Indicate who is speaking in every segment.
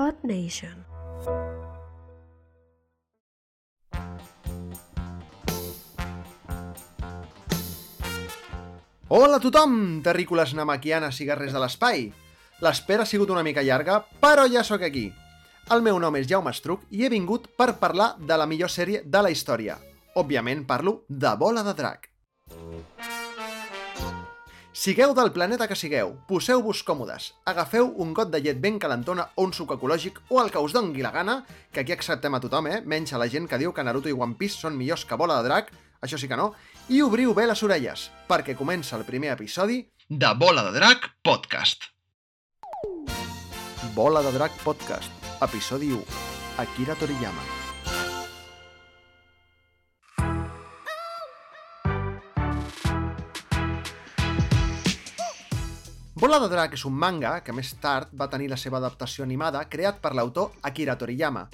Speaker 1: Earth Nation.
Speaker 2: Hola a tothom, terrícoles namaquianes i guerrers de l'espai. L'espera ha sigut una mica llarga, però ja sóc aquí. El meu nom és Jaume Estruc i he vingut per parlar de la millor sèrie de la història. Òbviament parlo de Bola de Drac. Sigueu del planeta que sigueu, poseu-vos còmodes, agafeu un got de llet ben calentona o un suc ecològic o el que us dongui la gana, que aquí acceptem a tothom, eh? menys a la gent que diu que Naruto i One Piece són millors que Bola de Drac, això sí que no, i obriu bé les orelles, perquè comença el primer episodi de Bola de Drac Podcast. Bola de Drac Podcast, episodi 1. Akira Toriyama. Bola de Drac és un manga que més tard va tenir la seva adaptació animada creat per l'autor Akira Toriyama.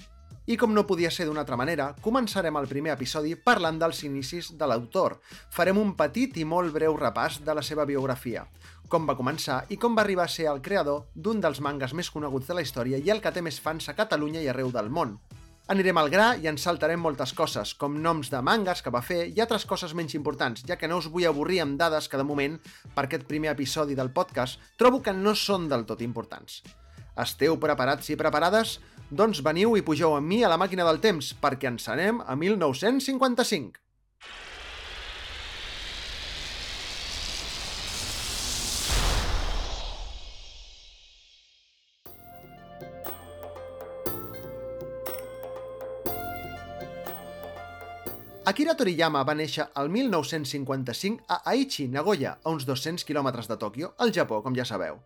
Speaker 2: I com no podia ser d'una altra manera, començarem el primer episodi parlant dels inicis de l'autor. Farem un petit i molt breu repàs de la seva biografia, com va començar i com va arribar a ser el creador d'un dels mangas més coneguts de la història i el que té més fans a Catalunya i arreu del món. Anirem al gra i ens saltarem moltes coses, com noms de mangas que va fer i altres coses menys importants, ja que no us vull avorrir amb dades que de moment, per aquest primer episodi del podcast, trobo que no són del tot importants. Esteu preparats i preparades? Doncs veniu i pugeu amb mi a la màquina del temps, perquè ens anem a 1955. Akira Toriyama va néixer el 1955 a Aichi, Nagoya, a uns 200 quilòmetres de Tòquio, al Japó, com ja sabeu.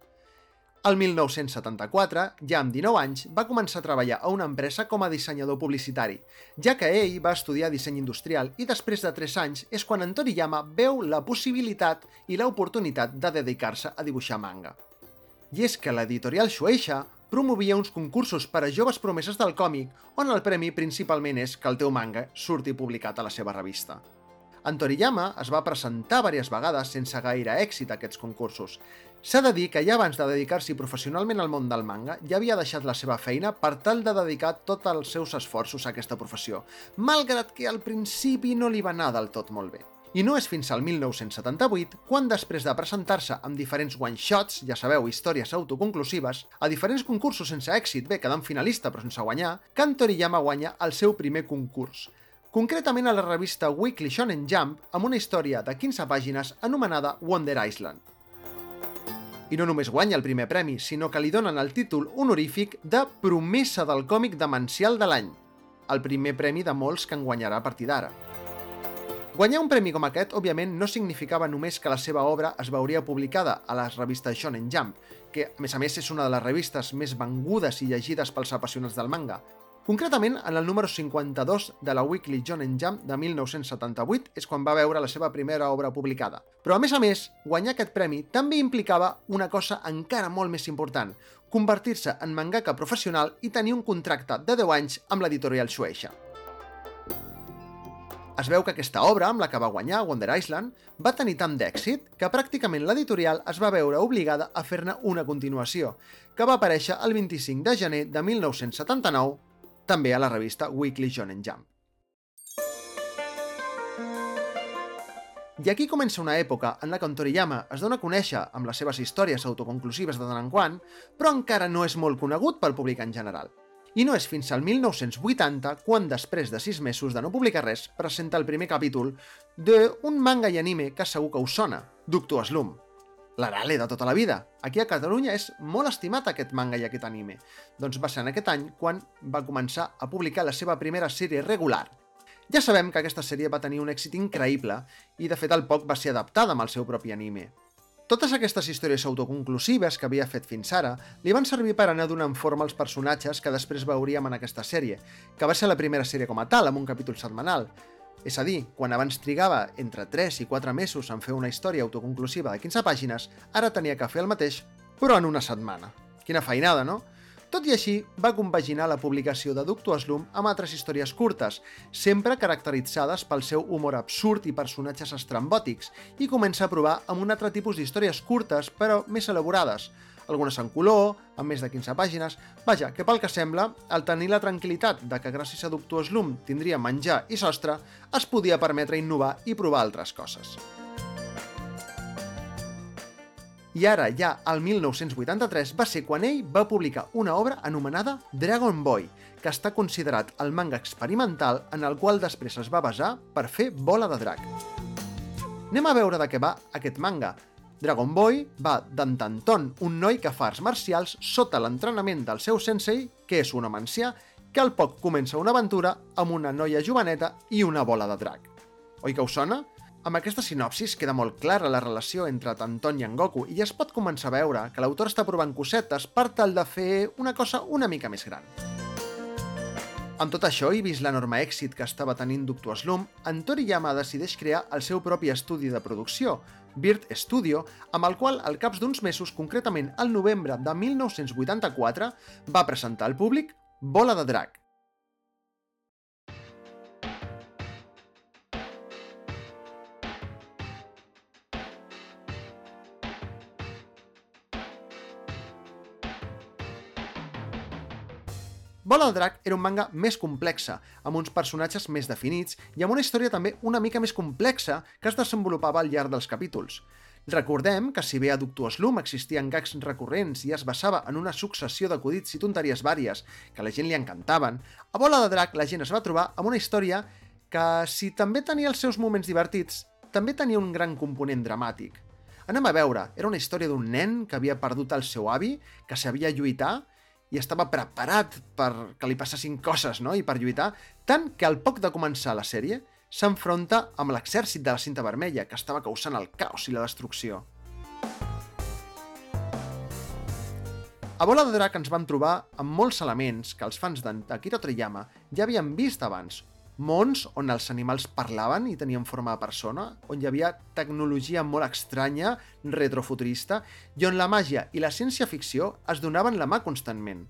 Speaker 2: El 1974, ja amb 19 anys, va començar a treballar a una empresa com a dissenyador publicitari, ja que ell va estudiar disseny industrial i després de 3 anys és quan en Toriyama veu la possibilitat i l'oportunitat de dedicar-se a dibuixar manga. I és que l'editorial Shueisha promovia uns concursos per a joves promeses del còmic, on el premi principalment és que el teu manga surti publicat a la seva revista. En Toriyama es va presentar diverses vegades sense gaire èxit a aquests concursos. S'ha de dir que ja abans de dedicar-s'hi professionalment al món del manga, ja havia deixat la seva feina per tal de dedicar tots els seus esforços a aquesta professió, malgrat que al principi no li va anar del tot molt bé. I no és fins al 1978 quan, després de presentar-se amb diferents one-shots, ja sabeu, històries autoconclusives, a diferents concursos sense èxit, bé, quedant finalista però sense guanyar, en Toriyama guanya el seu primer concurs. Concretament a la revista Weekly Shonen Jump amb una història de 15 pàgines anomenada Wonder Island. I no només guanya el primer premi, sinó que li donen el títol honorífic de Promesa del còmic demencial de l'any, el primer premi de molts que en guanyarà a partir d'ara. Guanyar un premi com aquest, òbviament, no significava només que la seva obra es veuria publicada a la revista Shonen Jump, que, a més a més, és una de les revistes més vengudes i llegides pels apassionats del manga. Concretament, en el número 52 de la Weekly Shonen Jump de 1978 és quan va veure la seva primera obra publicada. Però, a més a més, guanyar aquest premi també implicava una cosa encara molt més important, convertir-se en mangaka professional i tenir un contracte de 10 anys amb l'editorial Shueisha es veu que aquesta obra, amb la que va guanyar Wonder Island, va tenir tant d'èxit que pràcticament l'editorial es va veure obligada a fer-ne una continuació, que va aparèixer el 25 de gener de 1979, també a la revista Weekly Shonen Jump. I aquí comença una època en la que Toriyama es dona a conèixer amb les seves històries autoconclusives de tant en quant, però encara no és molt conegut pel públic en general. I no és fins al 1980 quan, després de sis mesos de no publicar res, presenta el primer capítol d'un manga i anime que segur que us sona, Doctor Slum. L'arale de tota la vida. Aquí a Catalunya és molt estimat aquest manga i aquest anime. Doncs va ser en aquest any quan va començar a publicar la seva primera sèrie regular. Ja sabem que aquesta sèrie va tenir un èxit increïble i de fet al poc va ser adaptada amb el seu propi anime. Totes aquestes històries autoconclusives que havia fet fins ara li van servir per anar donant forma als personatges que després veuríem en aquesta sèrie, que va ser la primera sèrie com a tal, amb un capítol setmanal. És a dir, quan abans trigava entre 3 i 4 mesos en fer una història autoconclusiva de 15 pàgines, ara tenia que fer el mateix, però en una setmana. Quina feinada, no? Tot i així, va compaginar la publicació de Doctor Slum amb altres històries curtes, sempre caracteritzades pel seu humor absurd i personatges estrambòtics, i comença a provar amb un altre tipus d'històries curtes, però més elaborades, algunes en color, amb més de 15 pàgines... Vaja, que pel que sembla, al tenir la tranquil·litat de que gràcies a Doctor Slum tindria menjar i sostre, es podia permetre innovar i provar altres coses. I ara, ja al 1983, va ser quan ell va publicar una obra anomenada Dragon Boy, que està considerat el manga experimental en el qual després es va basar per fer Bola de Drac. Anem a veure de què va aquest manga. Dragon Boy va d'en Tanton, un noi que fa arts marcials sota l'entrenament del seu sensei, que és un home ancià, que al poc comença una aventura amb una noia joveneta i una bola de drac. Oi que us sona? Amb aquesta sinopsis queda molt clara la relació entre Tanton i en Goku i es pot començar a veure que l'autor està provant cosetes per tal de fer una cosa una mica més gran. Amb tot això i vist l'enorme èxit que estava tenint Doctor Slum, en Toriyama decideix crear el seu propi estudi de producció, Bird Studio, amb el qual al caps d'uns mesos, concretament al novembre de 1984, va presentar al públic Bola de Drac, Bola de Drac era un manga més complexa, amb uns personatges més definits i amb una història també una mica més complexa que es desenvolupava al llarg dels capítols. Recordem que si bé a Doctor Slum existien gags recurrents i es basava en una successió d'acudits i tonteries vàries que a la gent li encantaven, a Bola de Drac la gent es va trobar amb una història que, si també tenia els seus moments divertits, també tenia un gran component dramàtic. Anem a veure, era una història d'un nen que havia perdut el seu avi, que sabia lluitar i estava preparat per que li passessin coses no? i per lluitar, tant que al poc de començar la sèrie s'enfronta amb l'exèrcit de la cinta vermella, que estava causant el caos i la destrucció. A Bola de Drac ens vam trobar amb molts elements que els fans d'Akira Toriyama ja havien vist abans, mons on els animals parlaven i tenien forma de persona, on hi havia tecnologia molt estranya, retrofuturista, i on la màgia i la ciència-ficció es donaven la mà constantment.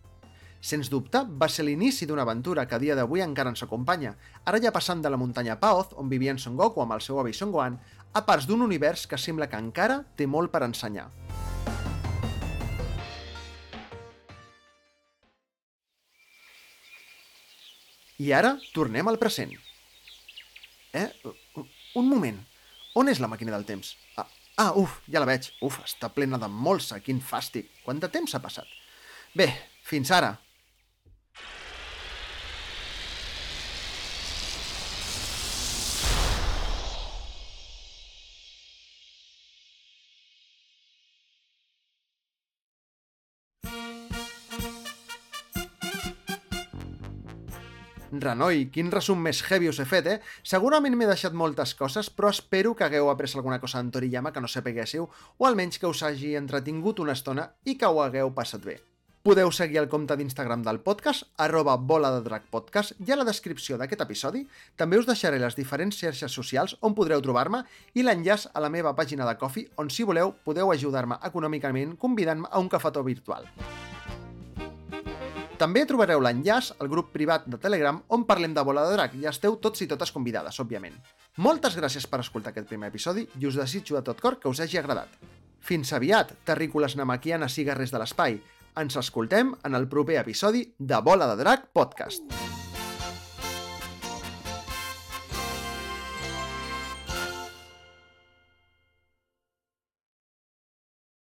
Speaker 2: Sens dubte, va ser l'inici d'una aventura que a dia d'avui encara ens acompanya, ara ja passant de la muntanya Paoth, on vivia en Son Goku amb el seu avi Son Gohan, a parts d'un univers que sembla que encara té molt per ensenyar. I ara tornem al present. Eh? Un moment. On és la màquina del temps? Ah, ah, uf, ja la veig. Uf, està plena de molsa, quin fàstic. Quant de temps ha passat? Bé, fins ara. Renoi, quin resum més heavy us he fet, eh? Segurament m'he deixat moltes coses, però espero que hagueu après alguna cosa en Toriyama que no sapeguéssiu, o almenys que us hagi entretingut una estona i que ho hagueu passat bé. Podeu seguir el compte d'Instagram del podcast, arroba bola de podcast, i a la descripció d'aquest episodi també us deixaré les diferents xarxes socials on podreu trobar-me i l'enllaç a la meva pàgina de Coffee, on si voleu podeu ajudar-me econòmicament convidant-me a un cafetó virtual. També trobareu l'enllaç al grup privat de Telegram on parlem de bola de drac i esteu tots i totes convidades, òbviament. Moltes gràcies per escoltar aquest primer episodi i us desitjo de tot cor que us hagi agradat. Fins aviat, terrícoles namaquianes i guerrers de l'espai. Ens escoltem en el proper episodi de Bola de Drac Podcast.